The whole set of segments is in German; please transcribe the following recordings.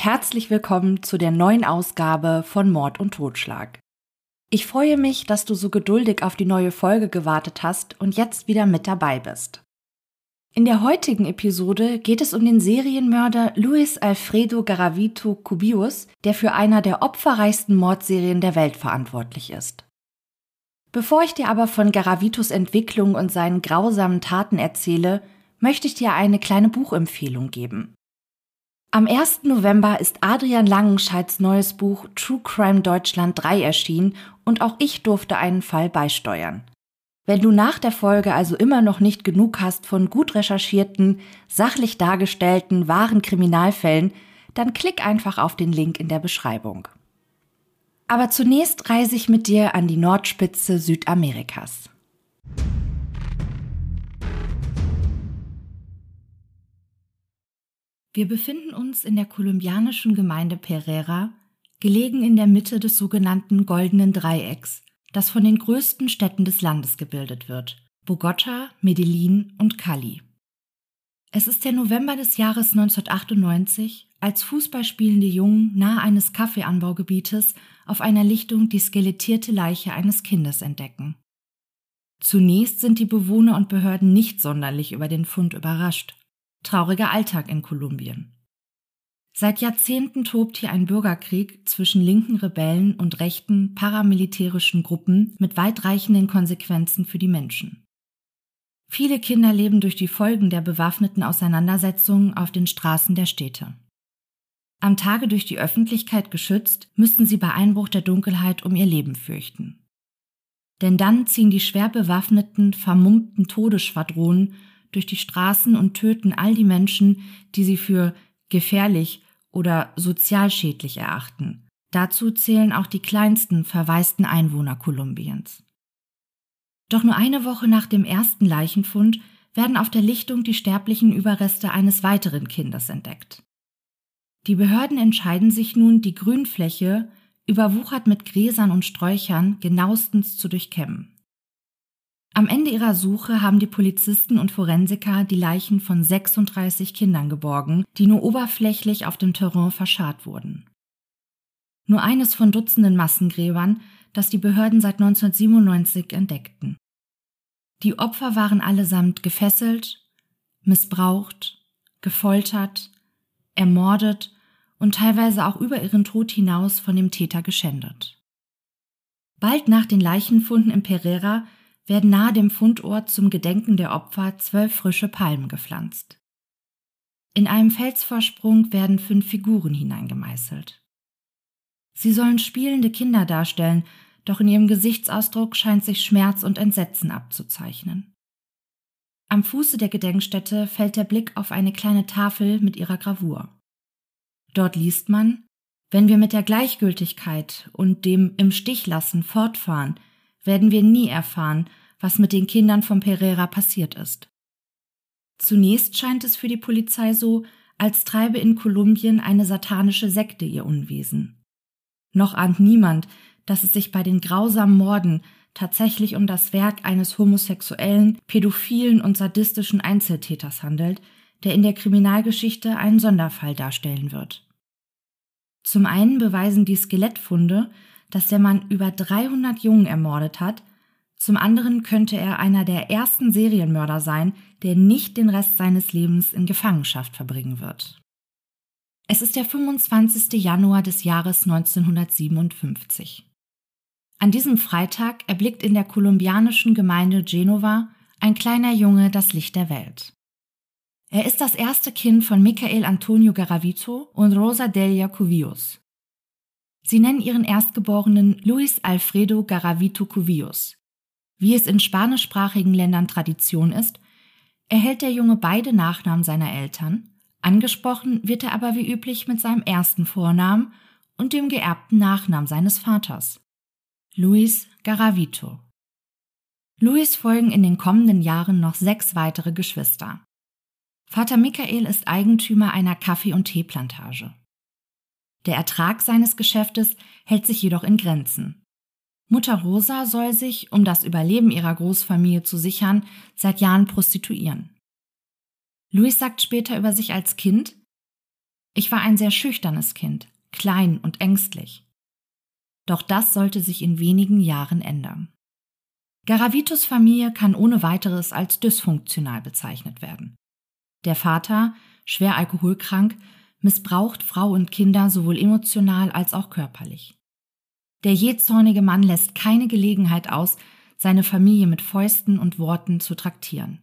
und herzlich willkommen zu der neuen Ausgabe von Mord und Totschlag. Ich freue mich, dass du so geduldig auf die neue Folge gewartet hast und jetzt wieder mit dabei bist. In der heutigen Episode geht es um den Serienmörder Luis Alfredo Garavito Cubius, der für einer der opferreichsten Mordserien der Welt verantwortlich ist. Bevor ich dir aber von Garavitos Entwicklung und seinen grausamen Taten erzähle, möchte ich dir eine kleine Buchempfehlung geben. Am 1. November ist Adrian Langenscheids neues Buch True Crime Deutschland 3 erschienen und auch ich durfte einen Fall beisteuern. Wenn du nach der Folge also immer noch nicht genug hast von gut recherchierten, sachlich dargestellten, wahren Kriminalfällen, dann klick einfach auf den Link in der Beschreibung. Aber zunächst reise ich mit dir an die Nordspitze Südamerikas. Wir befinden uns in der kolumbianischen Gemeinde Pereira, gelegen in der Mitte des sogenannten Goldenen Dreiecks, das von den größten Städten des Landes gebildet wird, Bogota, Medellin und Cali. Es ist der November des Jahres 1998, als fußballspielende Jungen nahe eines Kaffeeanbaugebietes auf einer Lichtung die skelettierte Leiche eines Kindes entdecken. Zunächst sind die Bewohner und Behörden nicht sonderlich über den Fund überrascht. Trauriger Alltag in Kolumbien. Seit Jahrzehnten tobt hier ein Bürgerkrieg zwischen linken Rebellen und rechten paramilitärischen Gruppen mit weitreichenden Konsequenzen für die Menschen. Viele Kinder leben durch die Folgen der bewaffneten Auseinandersetzungen auf den Straßen der Städte. Am Tage durch die Öffentlichkeit geschützt, müssten sie bei Einbruch der Dunkelheit um ihr Leben fürchten. Denn dann ziehen die schwer bewaffneten, vermummten Todesschwadronen durch die Straßen und töten all die Menschen, die sie für gefährlich oder sozial schädlich erachten. Dazu zählen auch die kleinsten verwaisten Einwohner Kolumbiens. Doch nur eine Woche nach dem ersten Leichenfund werden auf der Lichtung die sterblichen Überreste eines weiteren Kindes entdeckt. Die Behörden entscheiden sich nun, die Grünfläche, überwuchert mit Gräsern und Sträuchern, genauestens zu durchkämmen. Am Ende ihrer Suche haben die Polizisten und Forensiker die Leichen von 36 Kindern geborgen, die nur oberflächlich auf dem Terrain verscharrt wurden. Nur eines von Dutzenden Massengräbern, das die Behörden seit 1997 entdeckten. Die Opfer waren allesamt gefesselt, missbraucht, gefoltert, ermordet und teilweise auch über ihren Tod hinaus von dem Täter geschändet. Bald nach den Leichenfunden in Pereira werden nahe dem Fundort zum Gedenken der Opfer zwölf frische Palmen gepflanzt. In einem Felsvorsprung werden fünf Figuren hineingemeißelt. Sie sollen spielende Kinder darstellen, doch in ihrem Gesichtsausdruck scheint sich Schmerz und Entsetzen abzuzeichnen. Am Fuße der Gedenkstätte fällt der Blick auf eine kleine Tafel mit ihrer Gravur. Dort liest man, wenn wir mit der Gleichgültigkeit und dem Im Stich lassen fortfahren, werden wir nie erfahren, was mit den Kindern von Pereira passiert ist. Zunächst scheint es für die Polizei so, als treibe in Kolumbien eine satanische Sekte ihr Unwesen. Noch ahnt niemand, dass es sich bei den grausamen Morden tatsächlich um das Werk eines homosexuellen, pädophilen und sadistischen Einzeltäters handelt, der in der Kriminalgeschichte einen Sonderfall darstellen wird. Zum einen beweisen die Skelettfunde, dass der Mann über 300 Jungen ermordet hat, zum anderen könnte er einer der ersten Serienmörder sein, der nicht den Rest seines Lebens in Gefangenschaft verbringen wird. Es ist der 25. Januar des Jahres 1957. An diesem Freitag erblickt in der kolumbianischen Gemeinde Genova ein kleiner Junge das Licht der Welt. Er ist das erste Kind von Michael Antonio Garavito und Rosa Delia Cuvillos. Sie nennen ihren Erstgeborenen Luis Alfredo Garavito Cuvillos. Wie es in spanischsprachigen Ländern Tradition ist, erhält der Junge beide Nachnamen seiner Eltern, angesprochen wird er aber wie üblich mit seinem ersten Vornamen und dem geerbten Nachnamen seines Vaters. Luis Garavito. Luis folgen in den kommenden Jahren noch sechs weitere Geschwister. Vater Michael ist Eigentümer einer Kaffee- und Teeplantage. Der Ertrag seines Geschäftes hält sich jedoch in Grenzen. Mutter Rosa soll sich, um das Überleben ihrer Großfamilie zu sichern, seit Jahren prostituieren. Luis sagt später über sich als Kind, Ich war ein sehr schüchternes Kind, klein und ängstlich. Doch das sollte sich in wenigen Jahren ändern. Garavitos Familie kann ohne weiteres als dysfunktional bezeichnet werden. Der Vater, schwer alkoholkrank, missbraucht Frau und Kinder sowohl emotional als auch körperlich. Der jähzornige Mann lässt keine Gelegenheit aus, seine Familie mit Fäusten und Worten zu traktieren.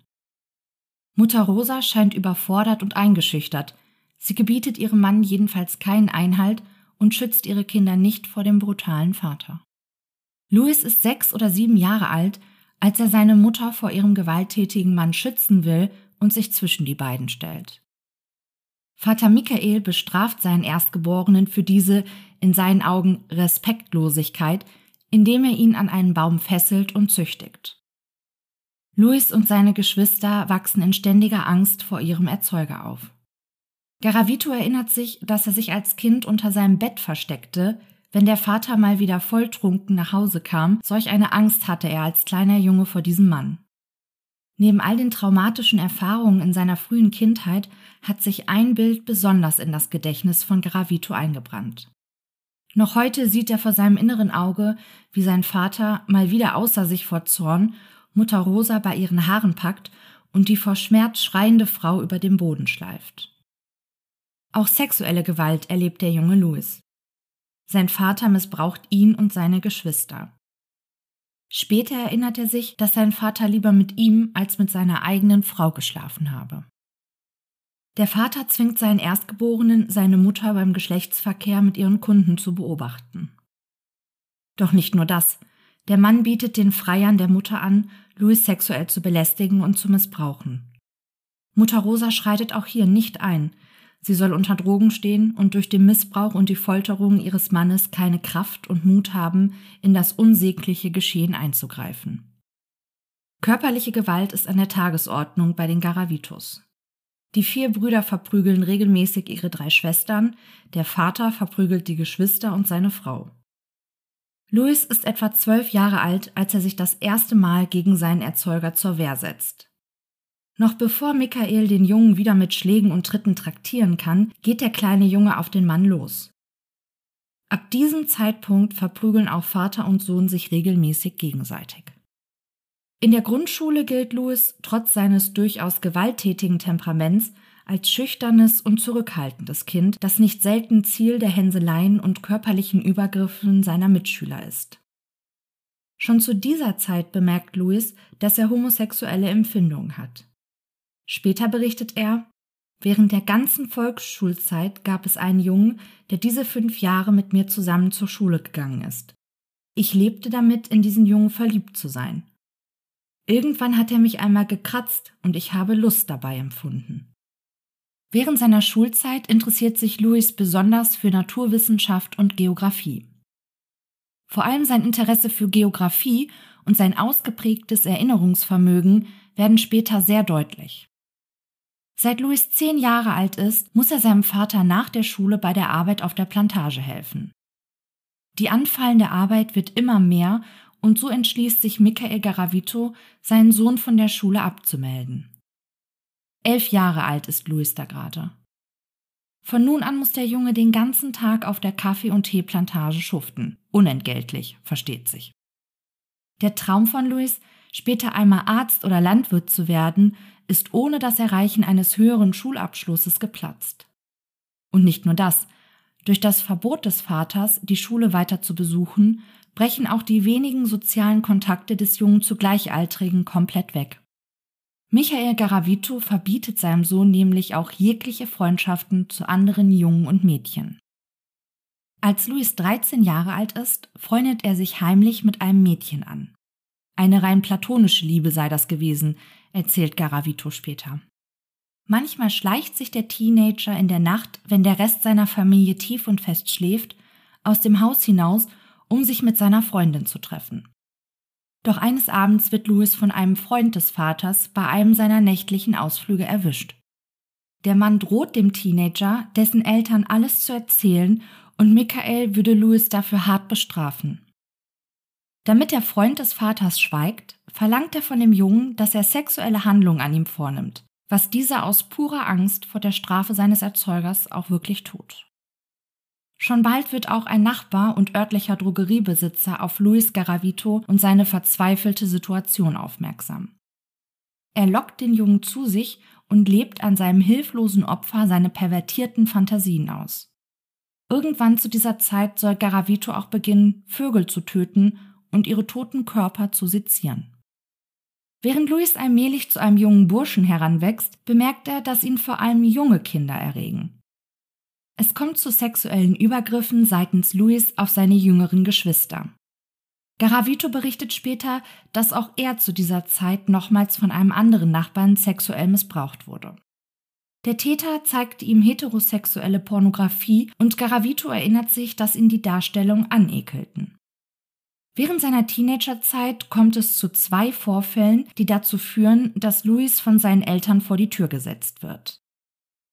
Mutter Rosa scheint überfordert und eingeschüchtert. Sie gebietet ihrem Mann jedenfalls keinen Einhalt und schützt ihre Kinder nicht vor dem brutalen Vater. Louis ist sechs oder sieben Jahre alt, als er seine Mutter vor ihrem gewalttätigen Mann schützen will und sich zwischen die beiden stellt. Vater Michael bestraft seinen Erstgeborenen für diese in seinen Augen Respektlosigkeit, indem er ihn an einen Baum fesselt und züchtigt. Louis und seine Geschwister wachsen in ständiger Angst vor ihrem Erzeuger auf. Garavito erinnert sich, dass er sich als Kind unter seinem Bett versteckte, wenn der Vater mal wieder volltrunken nach Hause kam, solch eine Angst hatte er als kleiner Junge vor diesem Mann. Neben all den traumatischen Erfahrungen in seiner frühen Kindheit hat sich ein Bild besonders in das Gedächtnis von Gravito eingebrannt. Noch heute sieht er vor seinem inneren Auge, wie sein Vater, mal wieder außer sich vor Zorn, Mutter Rosa bei ihren Haaren packt und die vor Schmerz schreiende Frau über den Boden schleift. Auch sexuelle Gewalt erlebt der junge Louis. Sein Vater missbraucht ihn und seine Geschwister. Später erinnert er sich, dass sein Vater lieber mit ihm als mit seiner eigenen Frau geschlafen habe. Der Vater zwingt seinen Erstgeborenen, seine Mutter beim Geschlechtsverkehr mit ihren Kunden zu beobachten. Doch nicht nur das. Der Mann bietet den Freiern der Mutter an, Louis sexuell zu belästigen und zu missbrauchen. Mutter Rosa schreitet auch hier nicht ein, Sie soll unter Drogen stehen und durch den Missbrauch und die Folterung ihres Mannes keine Kraft und Mut haben, in das unsägliche Geschehen einzugreifen. Körperliche Gewalt ist an der Tagesordnung bei den Garavitos. Die vier Brüder verprügeln regelmäßig ihre drei Schwestern, der Vater verprügelt die Geschwister und seine Frau. Louis ist etwa zwölf Jahre alt, als er sich das erste Mal gegen seinen Erzeuger zur Wehr setzt. Noch bevor Michael den Jungen wieder mit Schlägen und Tritten traktieren kann, geht der kleine Junge auf den Mann los. Ab diesem Zeitpunkt verprügeln auch Vater und Sohn sich regelmäßig gegenseitig. In der Grundschule gilt Louis trotz seines durchaus gewalttätigen Temperaments als schüchternes und zurückhaltendes Kind, das nicht selten Ziel der Hänseleien und körperlichen Übergriffen seiner Mitschüler ist. Schon zu dieser Zeit bemerkt Louis, dass er homosexuelle Empfindungen hat. Später berichtet er, während der ganzen Volksschulzeit gab es einen Jungen, der diese fünf Jahre mit mir zusammen zur Schule gegangen ist. Ich lebte damit, in diesen Jungen verliebt zu sein. Irgendwann hat er mich einmal gekratzt und ich habe Lust dabei empfunden. Während seiner Schulzeit interessiert sich Louis besonders für Naturwissenschaft und Geographie. Vor allem sein Interesse für Geographie und sein ausgeprägtes Erinnerungsvermögen werden später sehr deutlich. Seit Louis zehn Jahre alt ist, muss er seinem Vater nach der Schule bei der Arbeit auf der Plantage helfen. Die anfallende Arbeit wird immer mehr und so entschließt sich Michael Garavito, seinen Sohn von der Schule abzumelden. Elf Jahre alt ist Louis da gerade. Von nun an muss der Junge den ganzen Tag auf der Kaffee- und Teeplantage schuften. Unentgeltlich, versteht sich. Der Traum von Louis, später einmal Arzt oder Landwirt zu werden, ist ohne das Erreichen eines höheren Schulabschlusses geplatzt. Und nicht nur das. Durch das Verbot des Vaters, die Schule weiter zu besuchen, brechen auch die wenigen sozialen Kontakte des Jungen zu Gleichaltrigen komplett weg. Michael Garavito verbietet seinem Sohn nämlich auch jegliche Freundschaften zu anderen Jungen und Mädchen. Als Luis 13 Jahre alt ist, freundet er sich heimlich mit einem Mädchen an. Eine rein platonische Liebe sei das gewesen, erzählt Garavito später. Manchmal schleicht sich der Teenager in der Nacht, wenn der Rest seiner Familie tief und fest schläft, aus dem Haus hinaus, um sich mit seiner Freundin zu treffen. Doch eines Abends wird Louis von einem Freund des Vaters bei einem seiner nächtlichen Ausflüge erwischt. Der Mann droht dem Teenager, dessen Eltern alles zu erzählen, und Michael würde Louis dafür hart bestrafen. Damit der Freund des Vaters schweigt, verlangt er von dem Jungen, dass er sexuelle Handlungen an ihm vornimmt. was dieser aus purer Angst vor der Strafe seines Erzeugers auch wirklich tut. Schon bald wird auch ein Nachbar und örtlicher Drogeriebesitzer auf Luis Garavito und seine verzweifelte Situation aufmerksam. Er lockt den Jungen zu sich und lebt an seinem hilflosen Opfer seine pervertierten Fantasien aus. Irgendwann zu dieser Zeit soll Garavito auch beginnen, Vögel zu töten und ihre toten Körper zu sezieren. Während Luis allmählich zu einem jungen Burschen heranwächst, bemerkt er, dass ihn vor allem junge Kinder erregen. Es kommt zu sexuellen Übergriffen seitens Luis auf seine jüngeren Geschwister. Garavito berichtet später, dass auch er zu dieser Zeit nochmals von einem anderen Nachbarn sexuell missbraucht wurde. Der Täter zeigte ihm heterosexuelle Pornografie und Garavito erinnert sich, dass ihn die Darstellungen anekelten. Während seiner Teenagerzeit kommt es zu zwei Vorfällen, die dazu führen, dass Luis von seinen Eltern vor die Tür gesetzt wird.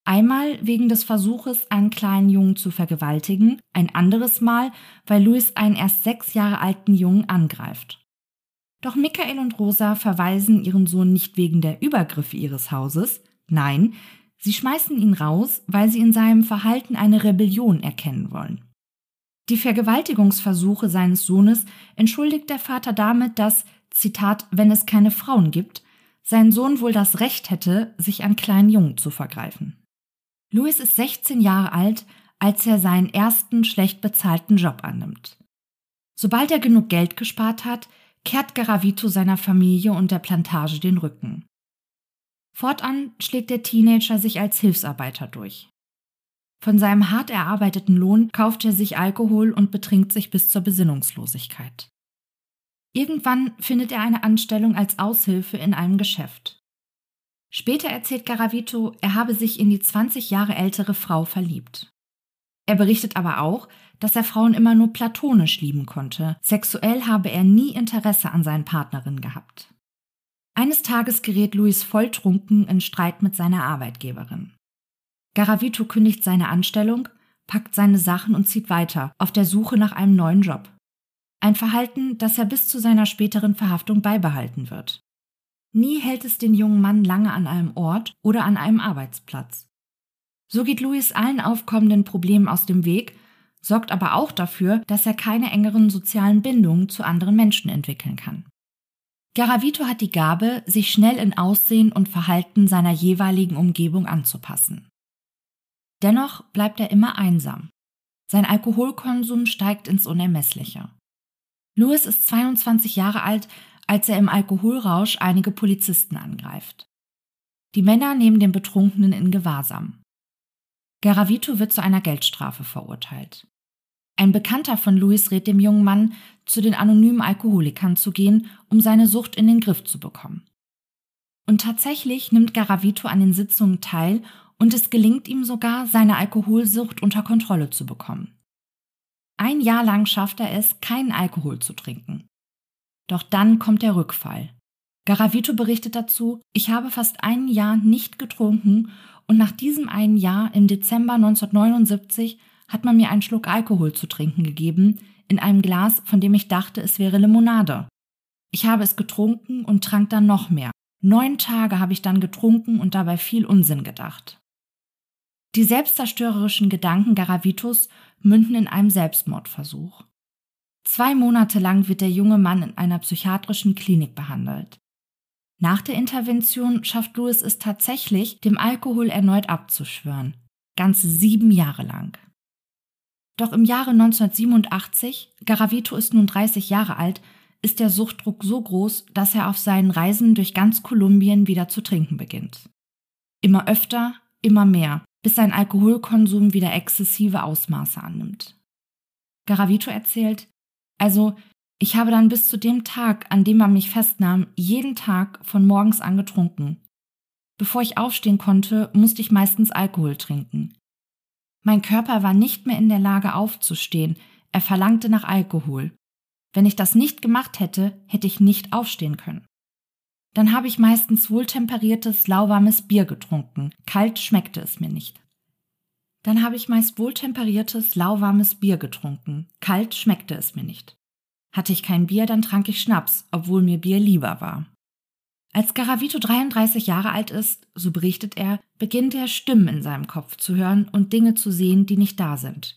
Einmal wegen des Versuches, einen kleinen Jungen zu vergewaltigen, ein anderes Mal, weil Louis einen erst sechs Jahre alten Jungen angreift. Doch Michael und Rosa verweisen ihren Sohn nicht wegen der Übergriffe ihres Hauses, nein, sie schmeißen ihn raus, weil sie in seinem Verhalten eine Rebellion erkennen wollen. Die Vergewaltigungsversuche seines Sohnes entschuldigt der Vater damit, dass, Zitat, wenn es keine Frauen gibt, sein Sohn wohl das Recht hätte, sich an kleinen Jungen zu vergreifen. Louis ist 16 Jahre alt, als er seinen ersten schlecht bezahlten Job annimmt. Sobald er genug Geld gespart hat, kehrt Garavito seiner Familie und der Plantage den Rücken. Fortan schlägt der Teenager sich als Hilfsarbeiter durch. Von seinem hart erarbeiteten Lohn kauft er sich Alkohol und betrinkt sich bis zur Besinnungslosigkeit. Irgendwann findet er eine Anstellung als Aushilfe in einem Geschäft. Später erzählt Garavito, er habe sich in die 20 Jahre ältere Frau verliebt. Er berichtet aber auch, dass er Frauen immer nur platonisch lieben konnte. Sexuell habe er nie Interesse an seinen Partnerinnen gehabt. Eines Tages gerät Luis volltrunken in Streit mit seiner Arbeitgeberin. Garavito kündigt seine Anstellung, packt seine Sachen und zieht weiter, auf der Suche nach einem neuen Job. Ein Verhalten, das er bis zu seiner späteren Verhaftung beibehalten wird. Nie hält es den jungen Mann lange an einem Ort oder an einem Arbeitsplatz. So geht Louis allen aufkommenden Problemen aus dem Weg, sorgt aber auch dafür, dass er keine engeren sozialen Bindungen zu anderen Menschen entwickeln kann. Garavito hat die Gabe, sich schnell in Aussehen und Verhalten seiner jeweiligen Umgebung anzupassen. Dennoch bleibt er immer einsam. Sein Alkoholkonsum steigt ins Unermessliche. Louis ist 22 Jahre alt, als er im Alkoholrausch einige Polizisten angreift. Die Männer nehmen den Betrunkenen in Gewahrsam. Garavito wird zu einer Geldstrafe verurteilt. Ein Bekannter von Luis rät dem jungen Mann, zu den anonymen Alkoholikern zu gehen, um seine Sucht in den Griff zu bekommen. Und tatsächlich nimmt Garavito an den Sitzungen teil und es gelingt ihm sogar, seine Alkoholsucht unter Kontrolle zu bekommen. Ein Jahr lang schafft er es, keinen Alkohol zu trinken. Doch dann kommt der Rückfall. Garavito berichtet dazu, ich habe fast ein Jahr nicht getrunken und nach diesem einen Jahr im Dezember 1979 hat man mir einen Schluck Alkohol zu trinken gegeben, in einem Glas, von dem ich dachte, es wäre Limonade. Ich habe es getrunken und trank dann noch mehr. Neun Tage habe ich dann getrunken und dabei viel Unsinn gedacht. Die selbstzerstörerischen Gedanken Garavitos münden in einem Selbstmordversuch. Zwei Monate lang wird der junge Mann in einer psychiatrischen Klinik behandelt. Nach der Intervention schafft Louis es tatsächlich, dem Alkohol erneut abzuschwören. Ganze sieben Jahre lang. Doch im Jahre 1987, Garavito ist nun 30 Jahre alt, ist der Suchtdruck so groß, dass er auf seinen Reisen durch ganz Kolumbien wieder zu trinken beginnt. Immer öfter, immer mehr, bis sein Alkoholkonsum wieder exzessive Ausmaße annimmt. Garavito erzählt, also, ich habe dann bis zu dem Tag, an dem man mich festnahm, jeden Tag von morgens an getrunken. Bevor ich aufstehen konnte, musste ich meistens Alkohol trinken. Mein Körper war nicht mehr in der Lage aufzustehen, er verlangte nach Alkohol. Wenn ich das nicht gemacht hätte, hätte ich nicht aufstehen können. Dann habe ich meistens wohltemperiertes, lauwarmes Bier getrunken, kalt schmeckte es mir nicht. Dann habe ich meist wohltemperiertes, lauwarmes Bier getrunken. Kalt schmeckte es mir nicht. Hatte ich kein Bier, dann trank ich Schnaps, obwohl mir Bier lieber war. Als Garavito 33 Jahre alt ist, so berichtet er, beginnt er Stimmen in seinem Kopf zu hören und Dinge zu sehen, die nicht da sind.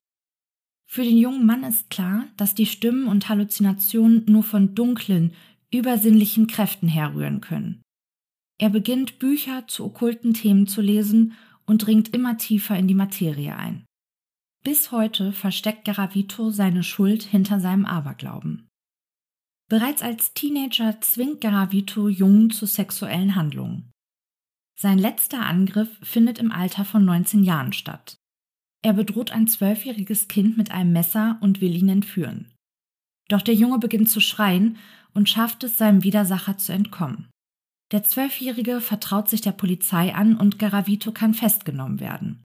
Für den jungen Mann ist klar, dass die Stimmen und Halluzinationen nur von dunklen, übersinnlichen Kräften herrühren können. Er beginnt Bücher zu okkulten Themen zu lesen und dringt immer tiefer in die Materie ein. Bis heute versteckt Garavito seine Schuld hinter seinem Aberglauben. Bereits als Teenager zwingt Garavito Jungen zu sexuellen Handlungen. Sein letzter Angriff findet im Alter von 19 Jahren statt. Er bedroht ein zwölfjähriges Kind mit einem Messer und will ihn entführen. Doch der Junge beginnt zu schreien und schafft es, seinem Widersacher zu entkommen. Der Zwölfjährige vertraut sich der Polizei an und Garavito kann festgenommen werden.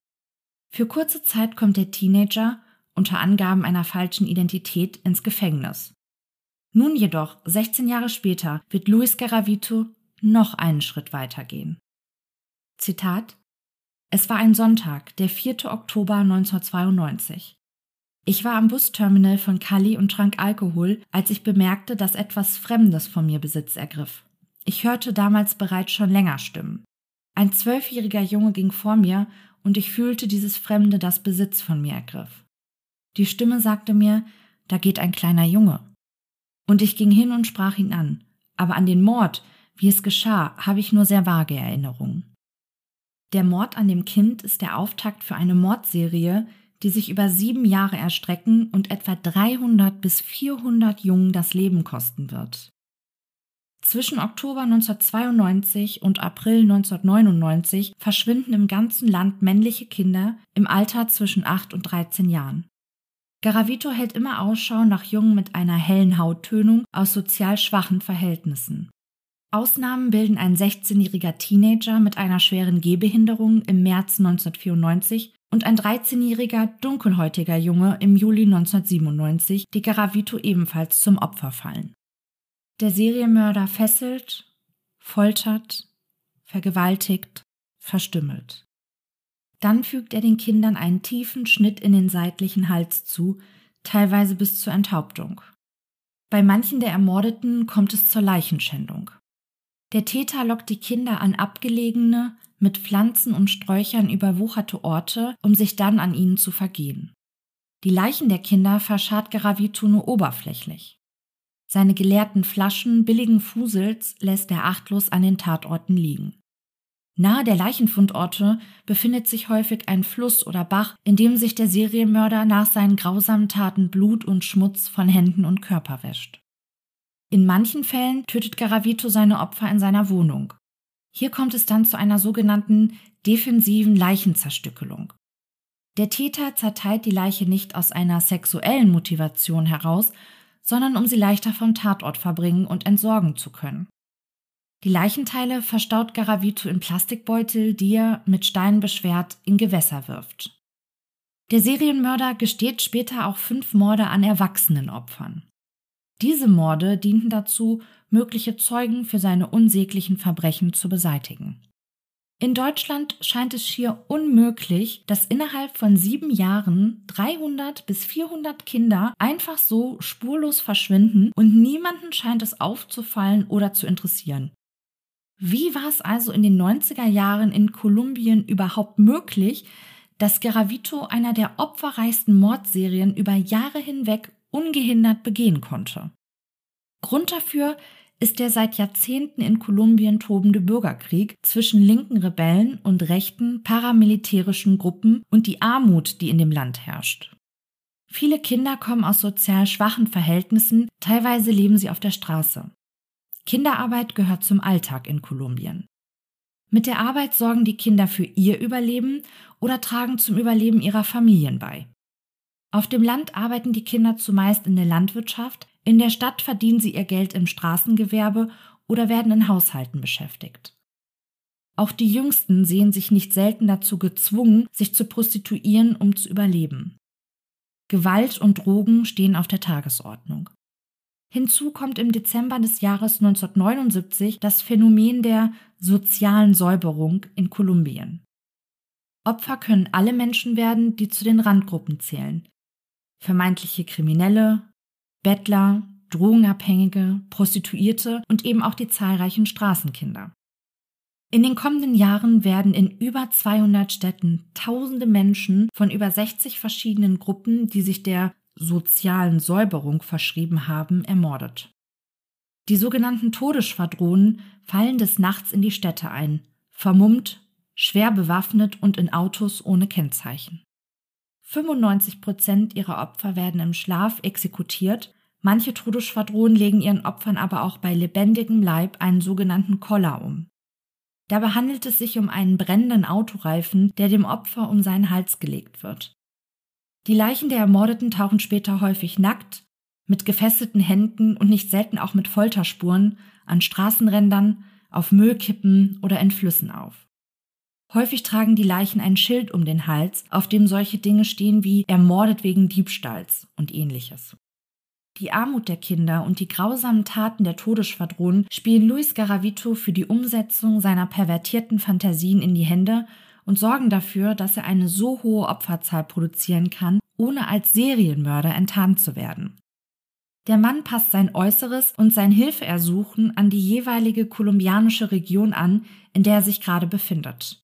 Für kurze Zeit kommt der Teenager, unter Angaben einer falschen Identität, ins Gefängnis. Nun jedoch, 16 Jahre später, wird Luis Garavito noch einen Schritt weitergehen. Zitat Es war ein Sonntag, der 4. Oktober 1992. Ich war am Busterminal von Cali und trank Alkohol, als ich bemerkte, dass etwas Fremdes von mir Besitz ergriff. Ich hörte damals bereits schon länger Stimmen. Ein zwölfjähriger Junge ging vor mir und ich fühlte dieses Fremde, das Besitz von mir ergriff. Die Stimme sagte mir, da geht ein kleiner Junge. Und ich ging hin und sprach ihn an, aber an den Mord, wie es geschah, habe ich nur sehr vage Erinnerungen. Der Mord an dem Kind ist der Auftakt für eine Mordserie, die sich über sieben Jahre erstrecken und etwa 300 bis 400 Jungen das Leben kosten wird. Zwischen Oktober 1992 und April 1999 verschwinden im ganzen Land männliche Kinder im Alter zwischen 8 und 13 Jahren. Garavito hält immer Ausschau nach Jungen mit einer hellen Hauttönung aus sozial schwachen Verhältnissen. Ausnahmen bilden ein 16-jähriger Teenager mit einer schweren Gehbehinderung im März 1994 und ein 13-jähriger dunkelhäutiger Junge im Juli 1997, die Garavito ebenfalls zum Opfer fallen. Der Serienmörder fesselt, foltert, vergewaltigt, verstümmelt. Dann fügt er den Kindern einen tiefen Schnitt in den seitlichen Hals zu, teilweise bis zur Enthauptung. Bei manchen der Ermordeten kommt es zur Leichenschändung. Der Täter lockt die Kinder an abgelegene, mit Pflanzen und Sträuchern überwucherte Orte, um sich dann an ihnen zu vergehen. Die Leichen der Kinder verscharrt Garavito nur oberflächlich. Seine geleerten Flaschen billigen Fusels lässt er achtlos an den Tatorten liegen. Nahe der Leichenfundorte befindet sich häufig ein Fluss oder Bach, in dem sich der Serienmörder nach seinen grausamen Taten Blut und Schmutz von Händen und Körper wäscht. In manchen Fällen tötet Garavito seine Opfer in seiner Wohnung. Hier kommt es dann zu einer sogenannten defensiven Leichenzerstückelung. Der Täter zerteilt die Leiche nicht aus einer sexuellen Motivation heraus, sondern um sie leichter vom Tatort verbringen und entsorgen zu können. Die Leichenteile verstaut Garavito in Plastikbeutel, die er mit Steinen beschwert in Gewässer wirft. Der Serienmörder gesteht später auch fünf Morde an erwachsenen Opfern. Diese Morde dienten dazu, mögliche Zeugen für seine unsäglichen Verbrechen zu beseitigen. In Deutschland scheint es schier unmöglich, dass innerhalb von sieben Jahren 300 bis 400 Kinder einfach so spurlos verschwinden und niemanden scheint es aufzufallen oder zu interessieren. Wie war es also in den 90er Jahren in Kolumbien überhaupt möglich, dass Garavito einer der opferreichsten Mordserien über Jahre hinweg ungehindert begehen konnte? Grund dafür ist der seit Jahrzehnten in Kolumbien tobende Bürgerkrieg zwischen linken Rebellen und rechten paramilitärischen Gruppen und die Armut, die in dem Land herrscht. Viele Kinder kommen aus sozial schwachen Verhältnissen, teilweise leben sie auf der Straße. Kinderarbeit gehört zum Alltag in Kolumbien. Mit der Arbeit sorgen die Kinder für ihr Überleben oder tragen zum Überleben ihrer Familien bei. Auf dem Land arbeiten die Kinder zumeist in der Landwirtschaft, in der Stadt verdienen sie ihr Geld im Straßengewerbe oder werden in Haushalten beschäftigt. Auch die Jüngsten sehen sich nicht selten dazu gezwungen, sich zu prostituieren, um zu überleben. Gewalt und Drogen stehen auf der Tagesordnung. Hinzu kommt im Dezember des Jahres 1979 das Phänomen der sozialen Säuberung in Kolumbien. Opfer können alle Menschen werden, die zu den Randgruppen zählen. Vermeintliche Kriminelle, Bettler, Drogenabhängige, Prostituierte und eben auch die zahlreichen Straßenkinder. In den kommenden Jahren werden in über 200 Städten tausende Menschen von über 60 verschiedenen Gruppen, die sich der sozialen Säuberung verschrieben haben, ermordet. Die sogenannten Todesschwadronen fallen des Nachts in die Städte ein, vermummt, schwer bewaffnet und in Autos ohne Kennzeichen. 95 Prozent ihrer Opfer werden im Schlaf exekutiert, manche Todesschwadronen legen ihren Opfern aber auch bei lebendigem Leib einen sogenannten Koller um. Dabei handelt es sich um einen brennenden Autoreifen, der dem Opfer um seinen Hals gelegt wird. Die Leichen der Ermordeten tauchen später häufig nackt, mit gefesselten Händen und nicht selten auch mit Folterspuren an Straßenrändern, auf Müllkippen oder in Flüssen auf. Häufig tragen die Leichen ein Schild um den Hals, auf dem solche Dinge stehen wie ermordet wegen Diebstahls und ähnliches. Die Armut der Kinder und die grausamen Taten der Todesschwadronen spielen Luis Garavito für die Umsetzung seiner pervertierten Fantasien in die Hände und sorgen dafür, dass er eine so hohe Opferzahl produzieren kann, ohne als Serienmörder enttarnt zu werden. Der Mann passt sein Äußeres und sein Hilfeersuchen an die jeweilige kolumbianische Region an, in der er sich gerade befindet.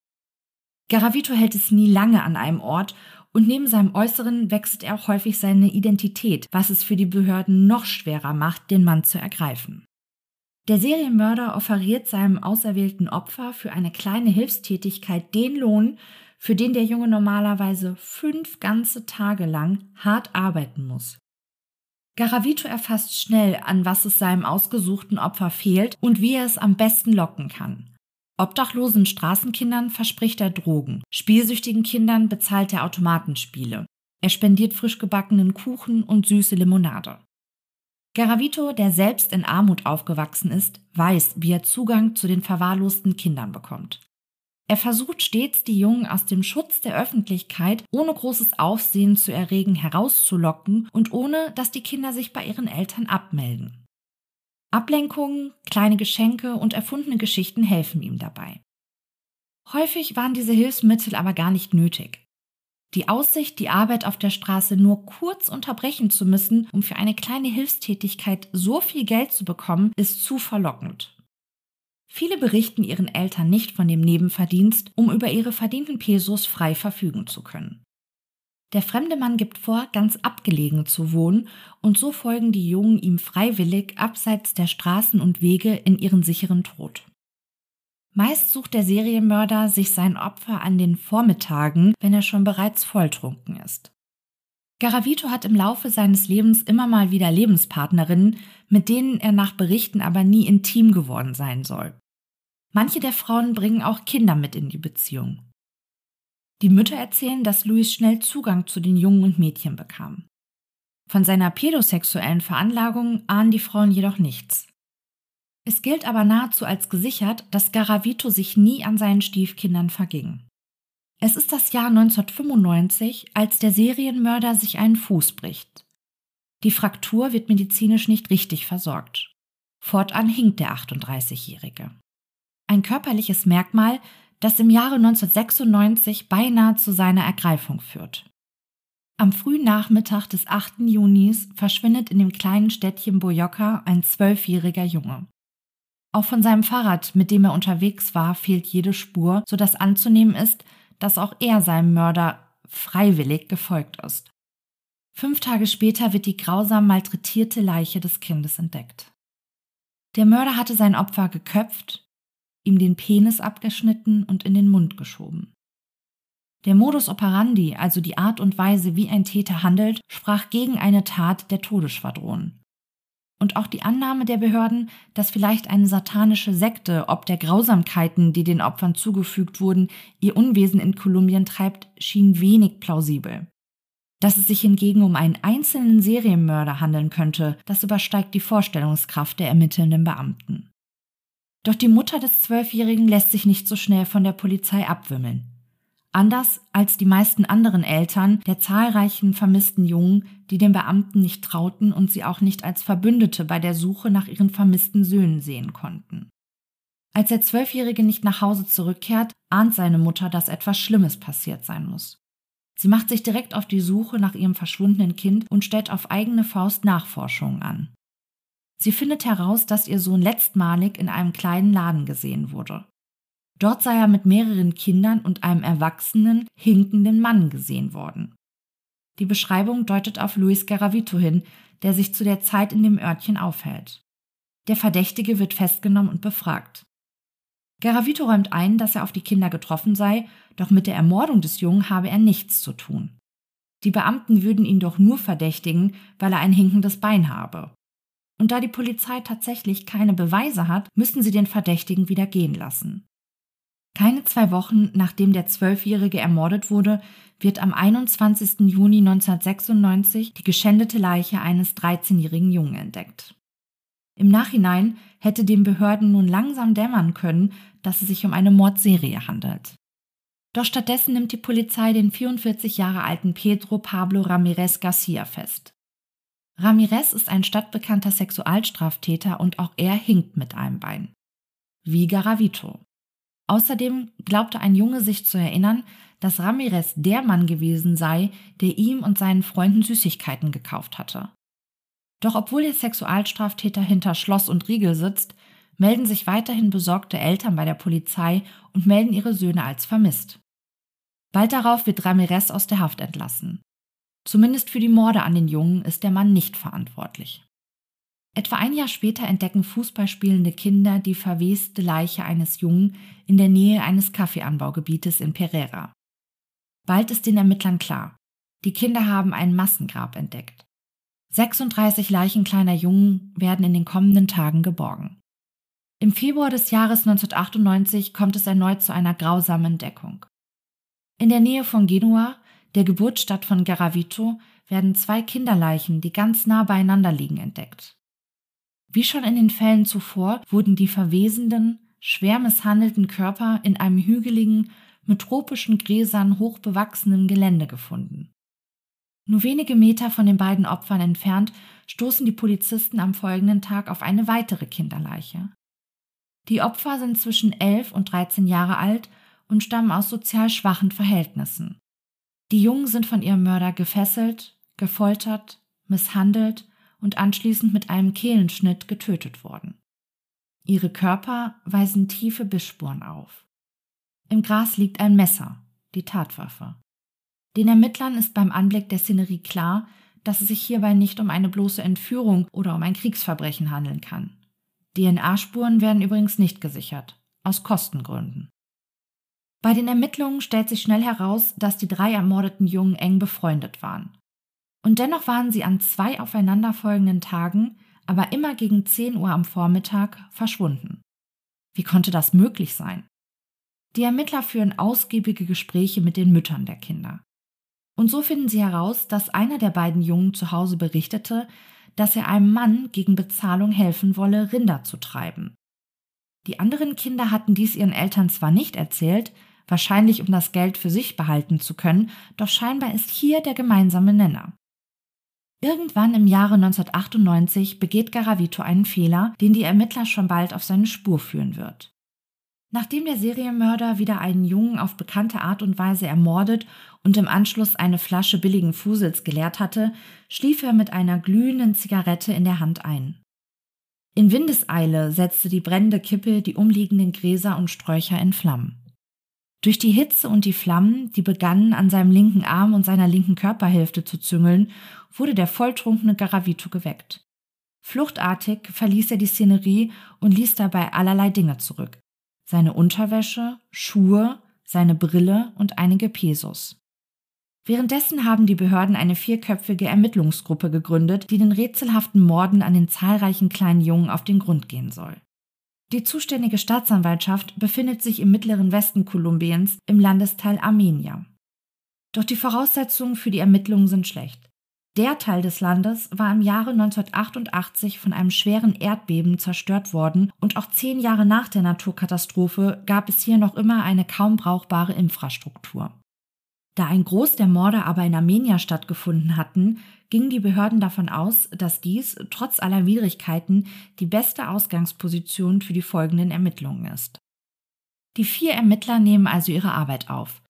Garavito hält es nie lange an einem Ort und neben seinem Äußeren wechselt er auch häufig seine Identität, was es für die Behörden noch schwerer macht, den Mann zu ergreifen. Der Serienmörder offeriert seinem auserwählten Opfer für eine kleine Hilfstätigkeit den Lohn, für den der Junge normalerweise fünf ganze Tage lang hart arbeiten muss. Garavito erfasst schnell, an was es seinem ausgesuchten Opfer fehlt und wie er es am besten locken kann. Obdachlosen Straßenkindern verspricht er Drogen, spielsüchtigen Kindern bezahlt er Automatenspiele. Er spendiert frisch gebackenen Kuchen und süße Limonade. Garavito, der selbst in Armut aufgewachsen ist, weiß, wie er Zugang zu den verwahrlosten Kindern bekommt. Er versucht stets, die Jungen aus dem Schutz der Öffentlichkeit ohne großes Aufsehen zu erregen herauszulocken und ohne, dass die Kinder sich bei ihren Eltern abmelden. Ablenkungen, kleine Geschenke und erfundene Geschichten helfen ihm dabei. Häufig waren diese Hilfsmittel aber gar nicht nötig. Die Aussicht, die Arbeit auf der Straße nur kurz unterbrechen zu müssen, um für eine kleine Hilfstätigkeit so viel Geld zu bekommen, ist zu verlockend. Viele berichten ihren Eltern nicht von dem Nebenverdienst, um über ihre verdienten Pesos frei verfügen zu können. Der fremde Mann gibt vor, ganz abgelegen zu wohnen, und so folgen die Jungen ihm freiwillig abseits der Straßen und Wege in ihren sicheren Tod. Meist sucht der Serienmörder sich sein Opfer an den Vormittagen, wenn er schon bereits volltrunken ist. Garavito hat im Laufe seines Lebens immer mal wieder Lebenspartnerinnen, mit denen er nach Berichten aber nie intim geworden sein soll. Manche der Frauen bringen auch Kinder mit in die Beziehung. Die Mütter erzählen, dass Louis schnell Zugang zu den Jungen und Mädchen bekam. Von seiner pädosexuellen Veranlagung ahnen die Frauen jedoch nichts. Es gilt aber nahezu als gesichert, dass Garavito sich nie an seinen Stiefkindern verging. Es ist das Jahr 1995, als der Serienmörder sich einen Fuß bricht. Die Fraktur wird medizinisch nicht richtig versorgt. Fortan hinkt der 38-Jährige. Ein körperliches Merkmal, das im Jahre 1996 beinahe zu seiner Ergreifung führt. Am frühen Nachmittag des 8. Junis verschwindet in dem kleinen Städtchen Boyocca ein zwölfjähriger Junge. Auch von seinem Fahrrad, mit dem er unterwegs war, fehlt jede Spur, sodass anzunehmen ist, dass auch er seinem Mörder freiwillig gefolgt ist. Fünf Tage später wird die grausam malträtierte Leiche des Kindes entdeckt. Der Mörder hatte sein Opfer geköpft, ihm den Penis abgeschnitten und in den Mund geschoben. Der Modus operandi, also die Art und Weise, wie ein Täter handelt, sprach gegen eine Tat der Todesschwadronen. Und auch die Annahme der Behörden, dass vielleicht eine satanische Sekte ob der Grausamkeiten, die den Opfern zugefügt wurden, ihr Unwesen in Kolumbien treibt, schien wenig plausibel. Dass es sich hingegen um einen einzelnen Serienmörder handeln könnte, das übersteigt die Vorstellungskraft der ermittelnden Beamten. Doch die Mutter des Zwölfjährigen lässt sich nicht so schnell von der Polizei abwimmeln. Anders als die meisten anderen Eltern der zahlreichen vermissten Jungen, die den Beamten nicht trauten und sie auch nicht als Verbündete bei der Suche nach ihren vermissten Söhnen sehen konnten. Als der Zwölfjährige nicht nach Hause zurückkehrt, ahnt seine Mutter, dass etwas Schlimmes passiert sein muss. Sie macht sich direkt auf die Suche nach ihrem verschwundenen Kind und stellt auf eigene Faust Nachforschungen an. Sie findet heraus, dass ihr Sohn letztmalig in einem kleinen Laden gesehen wurde. Dort sei er mit mehreren Kindern und einem erwachsenen, hinkenden Mann gesehen worden. Die Beschreibung deutet auf Luis Garavito hin, der sich zu der Zeit in dem Örtchen aufhält. Der Verdächtige wird festgenommen und befragt. Garavito räumt ein, dass er auf die Kinder getroffen sei, doch mit der Ermordung des Jungen habe er nichts zu tun. Die Beamten würden ihn doch nur verdächtigen, weil er ein hinkendes Bein habe. Und da die Polizei tatsächlich keine Beweise hat, müssen sie den Verdächtigen wieder gehen lassen. Keine zwei Wochen nachdem der Zwölfjährige ermordet wurde, wird am 21. Juni 1996 die geschändete Leiche eines 13-jährigen Jungen entdeckt. Im Nachhinein hätte den Behörden nun langsam dämmern können, dass es sich um eine Mordserie handelt. Doch stattdessen nimmt die Polizei den 44 Jahre alten Pedro Pablo Ramirez Garcia fest. Ramirez ist ein stadtbekannter Sexualstraftäter und auch er hinkt mit einem Bein. Wie Garavito. Außerdem glaubte ein Junge sich zu erinnern, dass Ramirez der Mann gewesen sei, der ihm und seinen Freunden Süßigkeiten gekauft hatte. Doch obwohl der Sexualstraftäter hinter Schloss und Riegel sitzt, melden sich weiterhin besorgte Eltern bei der Polizei und melden ihre Söhne als vermisst. Bald darauf wird Ramirez aus der Haft entlassen. Zumindest für die Morde an den Jungen ist der Mann nicht verantwortlich. Etwa ein Jahr später entdecken Fußballspielende Kinder die verweste Leiche eines Jungen in der Nähe eines Kaffeeanbaugebietes in Pereira. Bald ist den Ermittlern klar, die Kinder haben ein Massengrab entdeckt. 36 Leichen kleiner Jungen werden in den kommenden Tagen geborgen. Im Februar des Jahres 1998 kommt es erneut zu einer grausamen Entdeckung. In der Nähe von Genua, der Geburtsstadt von Garavito, werden zwei Kinderleichen, die ganz nah beieinander liegen, entdeckt. Wie schon in den Fällen zuvor wurden die verwesenden, schwer misshandelten Körper in einem hügeligen, mit tropischen Gräsern hochbewachsenen Gelände gefunden. Nur wenige Meter von den beiden Opfern entfernt stoßen die Polizisten am folgenden Tag auf eine weitere Kinderleiche. Die Opfer sind zwischen elf und 13 Jahre alt und stammen aus sozial schwachen Verhältnissen. Die Jungen sind von ihrem Mörder gefesselt, gefoltert, misshandelt und anschließend mit einem Kehlenschnitt getötet worden. Ihre Körper weisen tiefe Bissspuren auf. Im Gras liegt ein Messer, die Tatwaffe. Den Ermittlern ist beim Anblick der Szenerie klar, dass es sich hierbei nicht um eine bloße Entführung oder um ein Kriegsverbrechen handeln kann. DNA-Spuren werden übrigens nicht gesichert, aus Kostengründen. Bei den Ermittlungen stellt sich schnell heraus, dass die drei ermordeten Jungen eng befreundet waren. Und dennoch waren sie an zwei aufeinanderfolgenden Tagen, aber immer gegen 10 Uhr am Vormittag, verschwunden. Wie konnte das möglich sein? Die Ermittler führen ausgiebige Gespräche mit den Müttern der Kinder. Und so finden sie heraus, dass einer der beiden Jungen zu Hause berichtete, dass er einem Mann gegen Bezahlung helfen wolle, Rinder zu treiben. Die anderen Kinder hatten dies ihren Eltern zwar nicht erzählt, wahrscheinlich um das Geld für sich behalten zu können, doch scheinbar ist hier der gemeinsame Nenner. Irgendwann im Jahre 1998 begeht Garavito einen Fehler, den die Ermittler schon bald auf seine Spur führen wird. Nachdem der Serienmörder wieder einen Jungen auf bekannte Art und Weise ermordet und im Anschluss eine Flasche billigen Fusels geleert hatte, schlief er mit einer glühenden Zigarette in der Hand ein. In Windeseile setzte die brennende Kippe die umliegenden Gräser und Sträucher in Flammen. Durch die Hitze und die Flammen, die begannen an seinem linken Arm und seiner linken Körperhälfte zu züngeln, wurde der volltrunkene Garavito geweckt. Fluchtartig verließ er die Szenerie und ließ dabei allerlei Dinge zurück. Seine Unterwäsche, Schuhe, seine Brille und einige Pesos. Währenddessen haben die Behörden eine vierköpfige Ermittlungsgruppe gegründet, die den rätselhaften Morden an den zahlreichen kleinen Jungen auf den Grund gehen soll. Die zuständige Staatsanwaltschaft befindet sich im mittleren Westen Kolumbiens im Landesteil Armenia. Doch die Voraussetzungen für die Ermittlungen sind schlecht. Der Teil des Landes war im Jahre 1988 von einem schweren Erdbeben zerstört worden und auch zehn Jahre nach der Naturkatastrophe gab es hier noch immer eine kaum brauchbare Infrastruktur. Da ein Groß der Morde aber in Armenia stattgefunden hatten, gingen die Behörden davon aus, dass dies trotz aller Widrigkeiten die beste Ausgangsposition für die folgenden Ermittlungen ist. Die vier Ermittler nehmen also ihre Arbeit auf.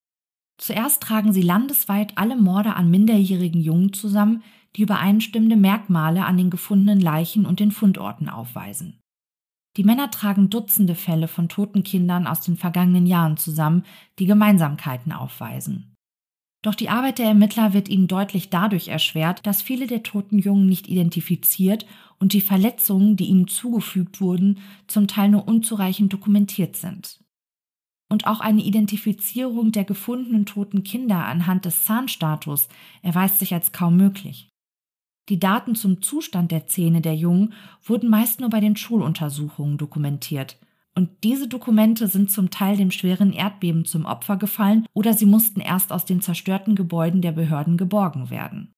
Zuerst tragen sie landesweit alle Morde an minderjährigen Jungen zusammen, die übereinstimmende Merkmale an den gefundenen Leichen und den Fundorten aufweisen. Die Männer tragen Dutzende Fälle von toten Kindern aus den vergangenen Jahren zusammen, die Gemeinsamkeiten aufweisen. Doch die Arbeit der Ermittler wird ihnen deutlich dadurch erschwert, dass viele der toten Jungen nicht identifiziert und die Verletzungen, die ihnen zugefügt wurden, zum Teil nur unzureichend dokumentiert sind. Und auch eine Identifizierung der gefundenen toten Kinder anhand des Zahnstatus erweist sich als kaum möglich. Die Daten zum Zustand der Zähne der Jungen wurden meist nur bei den Schuluntersuchungen dokumentiert. Und diese Dokumente sind zum Teil dem schweren Erdbeben zum Opfer gefallen oder sie mussten erst aus den zerstörten Gebäuden der Behörden geborgen werden.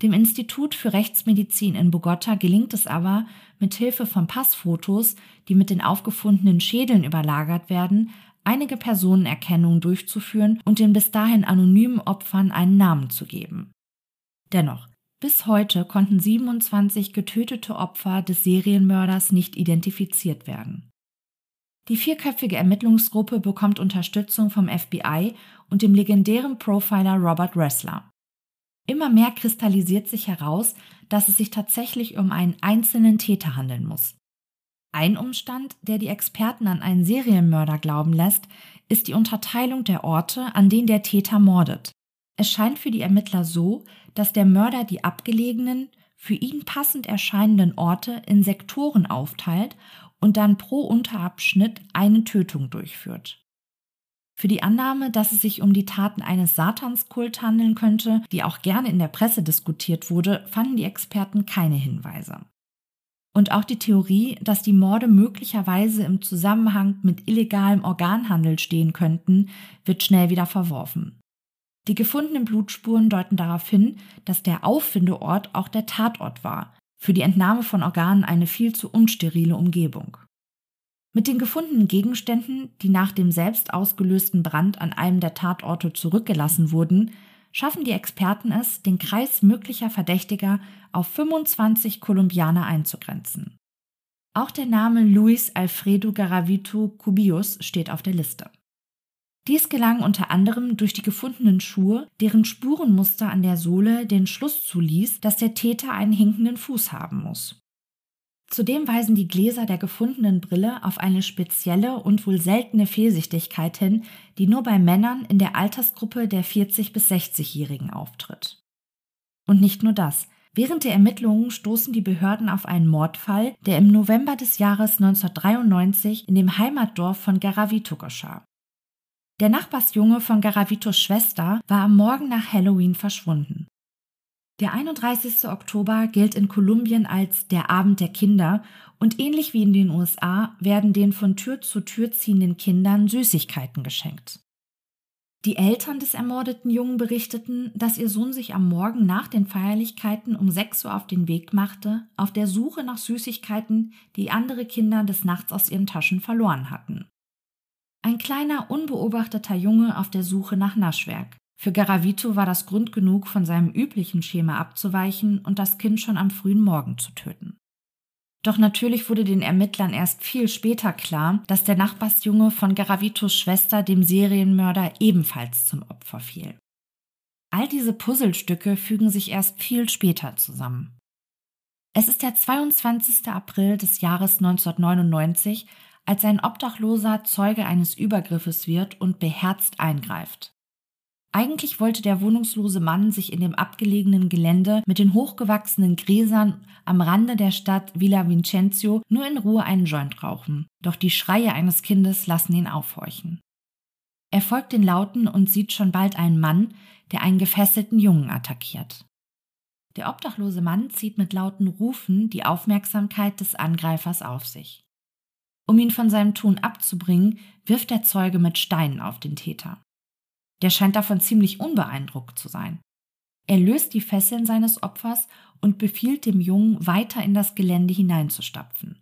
Dem Institut für Rechtsmedizin in Bogota gelingt es aber, mit Hilfe von Passfotos, die mit den aufgefundenen Schädeln überlagert werden, einige Personenerkennung durchzuführen und den bis dahin anonymen Opfern einen Namen zu geben. Dennoch, bis heute konnten 27 getötete Opfer des Serienmörders nicht identifiziert werden. Die vierköpfige Ermittlungsgruppe bekommt Unterstützung vom FBI und dem legendären Profiler Robert Ressler. Immer mehr kristallisiert sich heraus, dass es sich tatsächlich um einen einzelnen Täter handeln muss. Ein Umstand, der die Experten an einen Serienmörder glauben lässt, ist die Unterteilung der Orte, an denen der Täter mordet. Es scheint für die Ermittler so, dass der Mörder die abgelegenen, für ihn passend erscheinenden Orte in Sektoren aufteilt und dann pro Unterabschnitt eine Tötung durchführt. Für die Annahme, dass es sich um die Taten eines Satanskult handeln könnte, die auch gerne in der Presse diskutiert wurde, fanden die Experten keine Hinweise. Und auch die Theorie, dass die Morde möglicherweise im Zusammenhang mit illegalem Organhandel stehen könnten, wird schnell wieder verworfen. Die gefundenen Blutspuren deuten darauf hin, dass der Auffindeort auch der Tatort war, für die Entnahme von Organen eine viel zu unsterile Umgebung. Mit den gefundenen Gegenständen, die nach dem selbst ausgelösten Brand an einem der Tatorte zurückgelassen wurden, schaffen die Experten es, den Kreis möglicher Verdächtiger auf 25 Kolumbianer einzugrenzen. Auch der Name Luis Alfredo Garavito Cubius steht auf der Liste. Dies gelang unter anderem durch die gefundenen Schuhe, deren Spurenmuster an der Sohle den Schluss zuließ, dass der Täter einen hinkenden Fuß haben muss. Zudem weisen die Gläser der gefundenen Brille auf eine spezielle und wohl seltene Fehlsichtigkeit hin, die nur bei Männern in der Altersgruppe der 40 bis 60-Jährigen auftritt. Und nicht nur das. Während der Ermittlungen stoßen die Behörden auf einen Mordfall, der im November des Jahres 1993 in dem Heimatdorf von Garavito geschah. Der Nachbarsjunge von Garavitos Schwester war am Morgen nach Halloween verschwunden. Der 31. Oktober gilt in Kolumbien als der Abend der Kinder und ähnlich wie in den USA werden den von Tür zu Tür ziehenden Kindern Süßigkeiten geschenkt. Die Eltern des ermordeten Jungen berichteten, dass ihr Sohn sich am Morgen nach den Feierlichkeiten um 6 Uhr auf den Weg machte, auf der Suche nach Süßigkeiten, die andere Kinder des Nachts aus ihren Taschen verloren hatten. Ein kleiner, unbeobachteter Junge auf der Suche nach Naschwerk. Für Garavito war das Grund genug, von seinem üblichen Schema abzuweichen und das Kind schon am frühen Morgen zu töten. Doch natürlich wurde den Ermittlern erst viel später klar, dass der Nachbarsjunge von Garavitos Schwester dem Serienmörder ebenfalls zum Opfer fiel. All diese Puzzlestücke fügen sich erst viel später zusammen. Es ist der 22. April des Jahres 1999, als ein Obdachloser Zeuge eines Übergriffes wird und beherzt eingreift. Eigentlich wollte der wohnungslose Mann sich in dem abgelegenen Gelände mit den hochgewachsenen Gräsern am Rande der Stadt Villa Vincenzo nur in Ruhe einen Joint rauchen, doch die Schreie eines Kindes lassen ihn aufhorchen. Er folgt den Lauten und sieht schon bald einen Mann, der einen gefesselten Jungen attackiert. Der obdachlose Mann zieht mit lauten Rufen die Aufmerksamkeit des Angreifers auf sich. Um ihn von seinem Tun abzubringen, wirft der Zeuge mit Steinen auf den Täter. Der scheint davon ziemlich unbeeindruckt zu sein. Er löst die Fesseln seines Opfers und befiehlt dem Jungen, weiter in das Gelände hineinzustapfen.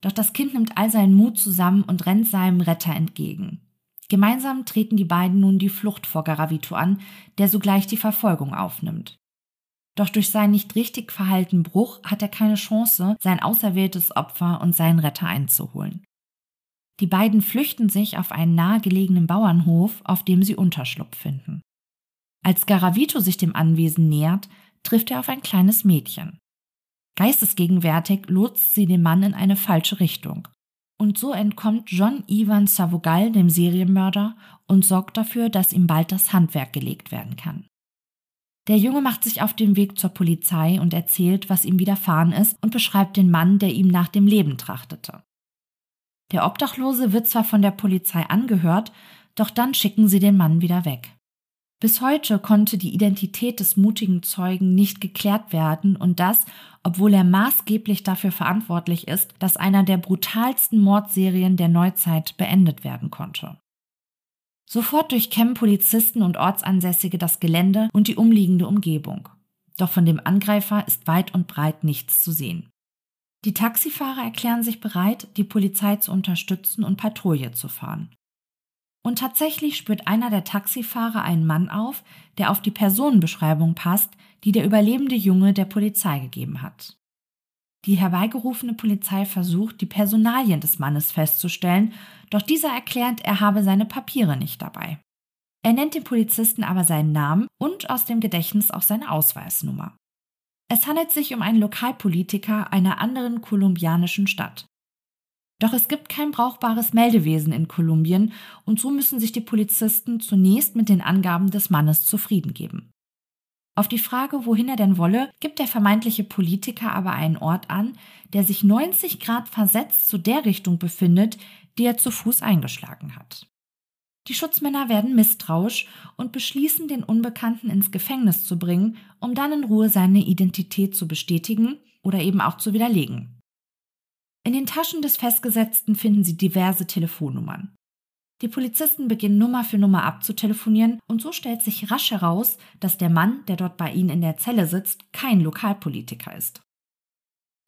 Doch das Kind nimmt all seinen Mut zusammen und rennt seinem Retter entgegen. Gemeinsam treten die beiden nun die Flucht vor Garavito an, der sogleich die Verfolgung aufnimmt. Doch durch seinen nicht richtig verhaltenen Bruch hat er keine Chance, sein auserwähltes Opfer und seinen Retter einzuholen. Die beiden flüchten sich auf einen nahegelegenen Bauernhof, auf dem sie Unterschlupf finden. Als Garavito sich dem Anwesen nähert, trifft er auf ein kleines Mädchen. Geistesgegenwärtig lotst sie den Mann in eine falsche Richtung. Und so entkommt John Ivan Savogal dem Serienmörder und sorgt dafür, dass ihm bald das Handwerk gelegt werden kann. Der Junge macht sich auf den Weg zur Polizei und erzählt, was ihm widerfahren ist und beschreibt den Mann, der ihm nach dem Leben trachtete. Der Obdachlose wird zwar von der Polizei angehört, doch dann schicken sie den Mann wieder weg. Bis heute konnte die Identität des mutigen Zeugen nicht geklärt werden und das, obwohl er maßgeblich dafür verantwortlich ist, dass einer der brutalsten Mordserien der Neuzeit beendet werden konnte. Sofort durchkämmen Polizisten und Ortsansässige das Gelände und die umliegende Umgebung. Doch von dem Angreifer ist weit und breit nichts zu sehen. Die Taxifahrer erklären sich bereit, die Polizei zu unterstützen und Patrouille zu fahren. Und tatsächlich spürt einer der Taxifahrer einen Mann auf, der auf die Personenbeschreibung passt, die der überlebende Junge der Polizei gegeben hat. Die herbeigerufene Polizei versucht, die Personalien des Mannes festzustellen, doch dieser erklärt, er habe seine Papiere nicht dabei. Er nennt dem Polizisten aber seinen Namen und aus dem Gedächtnis auch seine Ausweisnummer. Es handelt sich um einen Lokalpolitiker einer anderen kolumbianischen Stadt. Doch es gibt kein brauchbares Meldewesen in Kolumbien und so müssen sich die Polizisten zunächst mit den Angaben des Mannes zufrieden geben. Auf die Frage, wohin er denn wolle, gibt der vermeintliche Politiker aber einen Ort an, der sich 90 Grad versetzt zu der Richtung befindet, die er zu Fuß eingeschlagen hat. Die Schutzmänner werden misstrauisch und beschließen, den Unbekannten ins Gefängnis zu bringen, um dann in Ruhe seine Identität zu bestätigen oder eben auch zu widerlegen. In den Taschen des Festgesetzten finden sie diverse Telefonnummern. Die Polizisten beginnen Nummer für Nummer abzutelefonieren und so stellt sich rasch heraus, dass der Mann, der dort bei ihnen in der Zelle sitzt, kein Lokalpolitiker ist.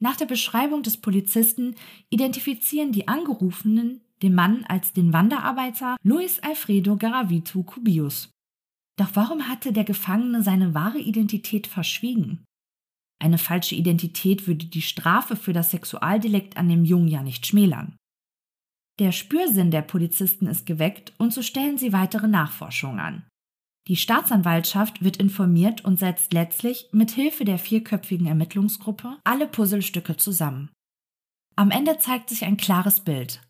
Nach der Beschreibung des Polizisten identifizieren die Angerufenen den Mann als den Wanderarbeiter Luis Alfredo Garavito Cubius. Doch warum hatte der Gefangene seine wahre Identität verschwiegen? Eine falsche Identität würde die Strafe für das Sexualdelikt an dem Jungen ja nicht schmälern. Der Spürsinn der Polizisten ist geweckt und so stellen sie weitere Nachforschungen an. Die Staatsanwaltschaft wird informiert und setzt letztlich mit Hilfe der vierköpfigen Ermittlungsgruppe alle Puzzlestücke zusammen. Am Ende zeigt sich ein klares Bild.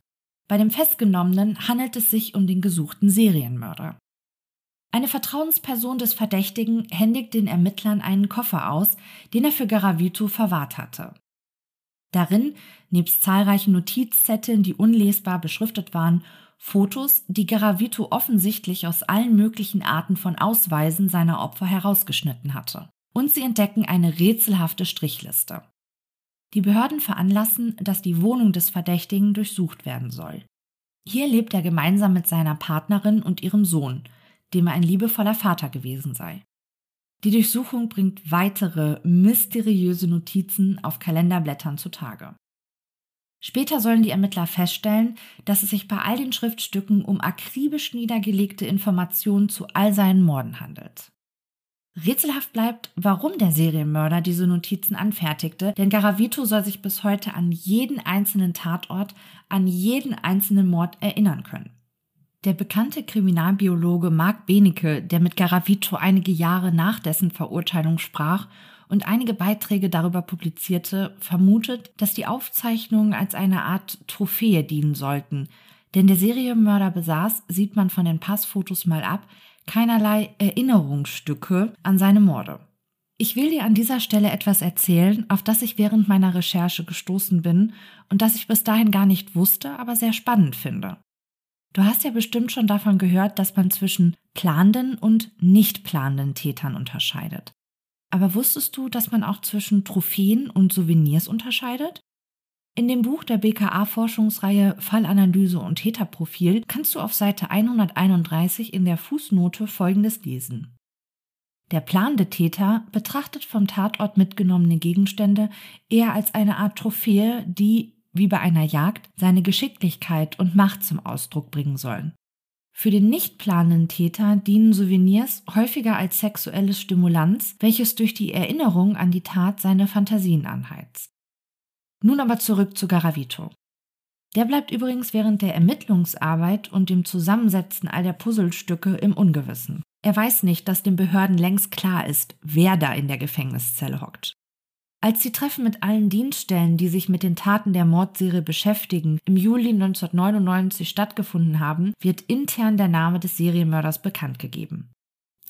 Bei dem Festgenommenen handelt es sich um den gesuchten Serienmörder. Eine Vertrauensperson des Verdächtigen händigt den Ermittlern einen Koffer aus, den er für Garavito verwahrt hatte. Darin, nebst zahlreichen Notizzetteln, die unlesbar beschriftet waren, Fotos, die Garavito offensichtlich aus allen möglichen Arten von Ausweisen seiner Opfer herausgeschnitten hatte. Und sie entdecken eine rätselhafte Strichliste. Die Behörden veranlassen, dass die Wohnung des Verdächtigen durchsucht werden soll. Hier lebt er gemeinsam mit seiner Partnerin und ihrem Sohn, dem er ein liebevoller Vater gewesen sei. Die Durchsuchung bringt weitere mysteriöse Notizen auf Kalenderblättern zutage. Später sollen die Ermittler feststellen, dass es sich bei all den Schriftstücken um akribisch niedergelegte Informationen zu all seinen Morden handelt. Rätselhaft bleibt, warum der Serienmörder diese Notizen anfertigte, denn Garavito soll sich bis heute an jeden einzelnen Tatort, an jeden einzelnen Mord erinnern können. Der bekannte Kriminalbiologe Mark Benecke, der mit Garavito einige Jahre nach dessen Verurteilung sprach und einige Beiträge darüber publizierte, vermutet, dass die Aufzeichnungen als eine Art Trophäe dienen sollten, denn der Serienmörder besaß, sieht man von den Passfotos mal ab, keinerlei Erinnerungsstücke an seine Morde. Ich will dir an dieser Stelle etwas erzählen, auf das ich während meiner Recherche gestoßen bin und das ich bis dahin gar nicht wusste, aber sehr spannend finde. Du hast ja bestimmt schon davon gehört, dass man zwischen planenden und nicht planenden Tätern unterscheidet. Aber wusstest du, dass man auch zwischen Trophäen und Souvenirs unterscheidet? In dem Buch der BKA-Forschungsreihe Fallanalyse und Täterprofil kannst du auf Seite 131 in der Fußnote Folgendes lesen. Der planende Täter betrachtet vom Tatort mitgenommene Gegenstände eher als eine Art Trophäe, die wie bei einer Jagd, seine Geschicklichkeit und Macht zum Ausdruck bringen sollen. Für den nicht planenden Täter dienen Souvenirs häufiger als sexuelles Stimulanz, welches durch die Erinnerung an die Tat seine Fantasien anheizt. Nun aber zurück zu Garavito. Der bleibt übrigens während der Ermittlungsarbeit und dem Zusammensetzen all der Puzzlestücke im Ungewissen. Er weiß nicht, dass den Behörden längst klar ist, wer da in der Gefängniszelle hockt. Als die Treffen mit allen Dienststellen, die sich mit den Taten der Mordserie beschäftigen, im Juli 1999 stattgefunden haben, wird intern der Name des Serienmörders bekannt gegeben.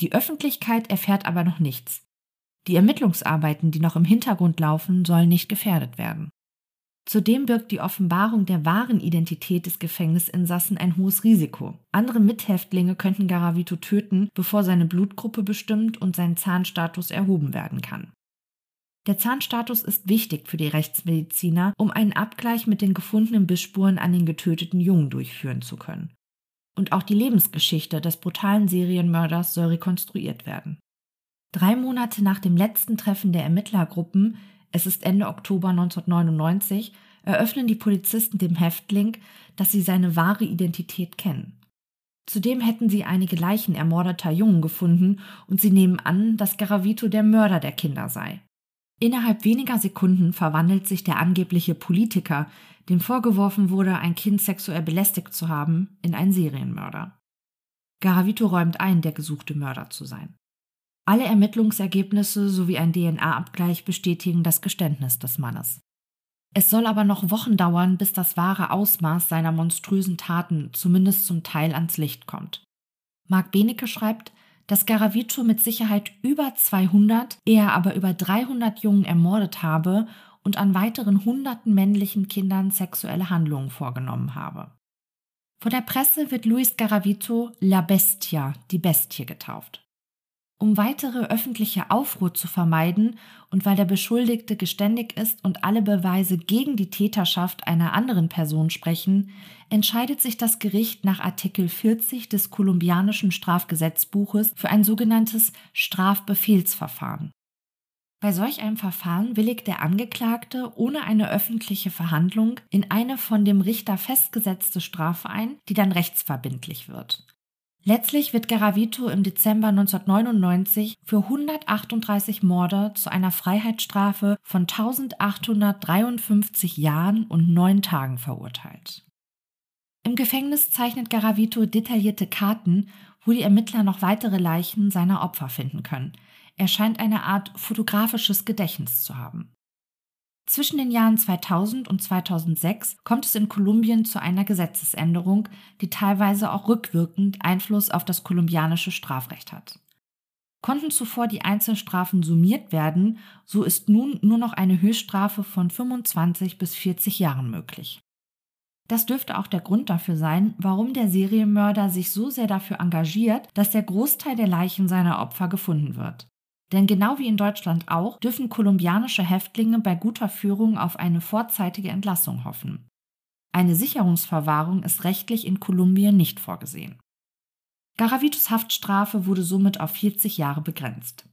Die Öffentlichkeit erfährt aber noch nichts. Die Ermittlungsarbeiten, die noch im Hintergrund laufen, sollen nicht gefährdet werden. Zudem birgt die Offenbarung der wahren Identität des Gefängnisinsassen ein hohes Risiko. Andere Mithäftlinge könnten Garavito töten, bevor seine Blutgruppe bestimmt und sein Zahnstatus erhoben werden kann. Der Zahnstatus ist wichtig für die Rechtsmediziner, um einen Abgleich mit den gefundenen Bissspuren an den getöteten Jungen durchführen zu können. Und auch die Lebensgeschichte des brutalen Serienmörders soll rekonstruiert werden. Drei Monate nach dem letzten Treffen der Ermittlergruppen es ist Ende Oktober 1999, eröffnen die Polizisten dem Häftling, dass sie seine wahre Identität kennen. Zudem hätten sie einige Leichen ermordeter Jungen gefunden und sie nehmen an, dass Garavito der Mörder der Kinder sei. Innerhalb weniger Sekunden verwandelt sich der angebliche Politiker, dem vorgeworfen wurde, ein Kind sexuell belästigt zu haben, in einen Serienmörder. Garavito räumt ein, der gesuchte Mörder zu sein. Alle Ermittlungsergebnisse sowie ein DNA-Abgleich bestätigen das Geständnis des Mannes. Es soll aber noch Wochen dauern, bis das wahre Ausmaß seiner monströsen Taten zumindest zum Teil ans Licht kommt. Marc Benecke schreibt, dass Garavito mit Sicherheit über 200, eher aber über 300 Jungen ermordet habe und an weiteren hunderten männlichen Kindern sexuelle Handlungen vorgenommen habe. Vor der Presse wird Luis Garavito La Bestia, die Bestie, getauft. Um weitere öffentliche Aufruhr zu vermeiden und weil der Beschuldigte geständig ist und alle Beweise gegen die Täterschaft einer anderen Person sprechen, entscheidet sich das Gericht nach Artikel 40 des kolumbianischen Strafgesetzbuches für ein sogenanntes Strafbefehlsverfahren. Bei solch einem Verfahren willigt der Angeklagte ohne eine öffentliche Verhandlung in eine von dem Richter festgesetzte Strafe ein, die dann rechtsverbindlich wird. Letztlich wird Garavito im Dezember 1999 für 138 Morde zu einer Freiheitsstrafe von 1853 Jahren und neun Tagen verurteilt. Im Gefängnis zeichnet Garavito detaillierte Karten, wo die Ermittler noch weitere Leichen seiner Opfer finden können. Er scheint eine Art fotografisches Gedächtnis zu haben. Zwischen den Jahren 2000 und 2006 kommt es in Kolumbien zu einer Gesetzesänderung, die teilweise auch rückwirkend Einfluss auf das kolumbianische Strafrecht hat. Konnten zuvor die Einzelstrafen summiert werden, so ist nun nur noch eine Höchststrafe von 25 bis 40 Jahren möglich. Das dürfte auch der Grund dafür sein, warum der Serienmörder sich so sehr dafür engagiert, dass der Großteil der Leichen seiner Opfer gefunden wird. Denn genau wie in Deutschland auch dürfen kolumbianische Häftlinge bei guter Führung auf eine vorzeitige Entlassung hoffen. Eine Sicherungsverwahrung ist rechtlich in Kolumbien nicht vorgesehen. Garavitos Haftstrafe wurde somit auf 40 Jahre begrenzt.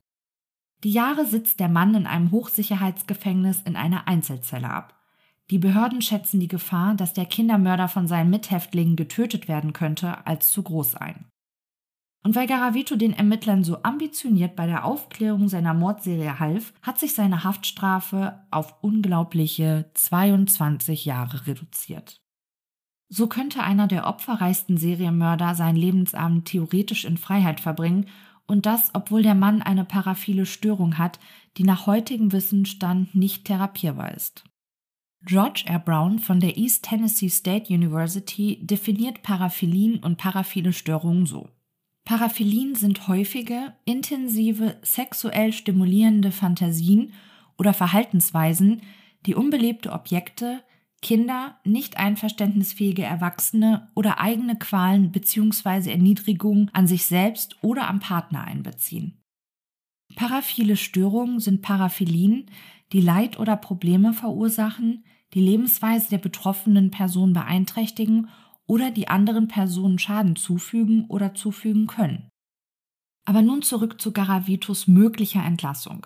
Die Jahre sitzt der Mann in einem Hochsicherheitsgefängnis in einer Einzelzelle ab. Die Behörden schätzen die Gefahr, dass der Kindermörder von seinen Mithäftlingen getötet werden könnte, als zu groß ein. Und weil Garavito den Ermittlern so ambitioniert bei der Aufklärung seiner Mordserie half, hat sich seine Haftstrafe auf unglaubliche 22 Jahre reduziert. So könnte einer der opferreichsten Serienmörder seinen Lebensabend theoretisch in Freiheit verbringen und das, obwohl der Mann eine paraphile Störung hat, die nach heutigem Wissensstand nicht therapierbar ist. George R. Brown von der East Tennessee State University definiert Paraphilien und paraphile Störungen so. Paraphilien sind häufige, intensive, sexuell stimulierende Fantasien oder Verhaltensweisen, die unbelebte Objekte, Kinder, nicht einverständnisfähige Erwachsene oder eigene Qualen bzw. Erniedrigungen an sich selbst oder am Partner einbeziehen. Paraphile Störungen sind Paraphilien, die Leid oder Probleme verursachen, die Lebensweise der betroffenen Person beeinträchtigen oder die anderen Personen Schaden zufügen oder zufügen können. Aber nun zurück zu Garavitos möglicher Entlassung.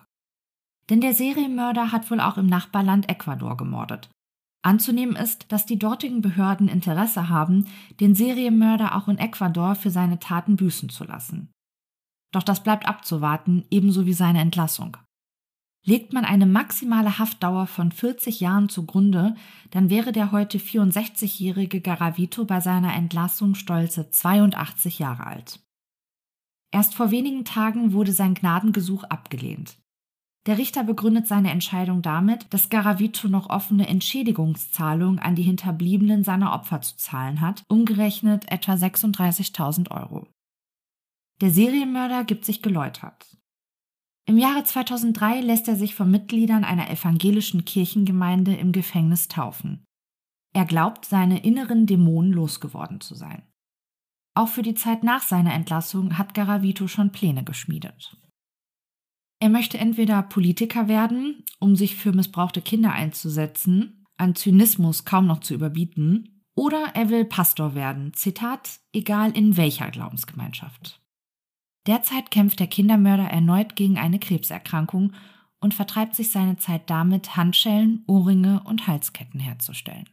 Denn der Serienmörder hat wohl auch im Nachbarland Ecuador gemordet. Anzunehmen ist, dass die dortigen Behörden Interesse haben, den Serienmörder auch in Ecuador für seine Taten büßen zu lassen. Doch das bleibt abzuwarten, ebenso wie seine Entlassung. Legt man eine maximale Haftdauer von 40 Jahren zugrunde, dann wäre der heute 64-jährige Garavito bei seiner Entlassung stolze 82 Jahre alt. Erst vor wenigen Tagen wurde sein Gnadengesuch abgelehnt. Der Richter begründet seine Entscheidung damit, dass Garavito noch offene Entschädigungszahlungen an die Hinterbliebenen seiner Opfer zu zahlen hat, umgerechnet etwa 36.000 Euro. Der Serienmörder gibt sich geläutert. Im Jahre 2003 lässt er sich von Mitgliedern einer evangelischen Kirchengemeinde im Gefängnis taufen. Er glaubt, seine inneren Dämonen losgeworden zu sein. Auch für die Zeit nach seiner Entlassung hat Garavito schon Pläne geschmiedet. Er möchte entweder Politiker werden, um sich für missbrauchte Kinder einzusetzen, an Zynismus kaum noch zu überbieten, oder er will Pastor werden, Zitat, egal in welcher Glaubensgemeinschaft. Derzeit kämpft der Kindermörder erneut gegen eine Krebserkrankung und vertreibt sich seine Zeit damit, Handschellen, Ohrringe und Halsketten herzustellen.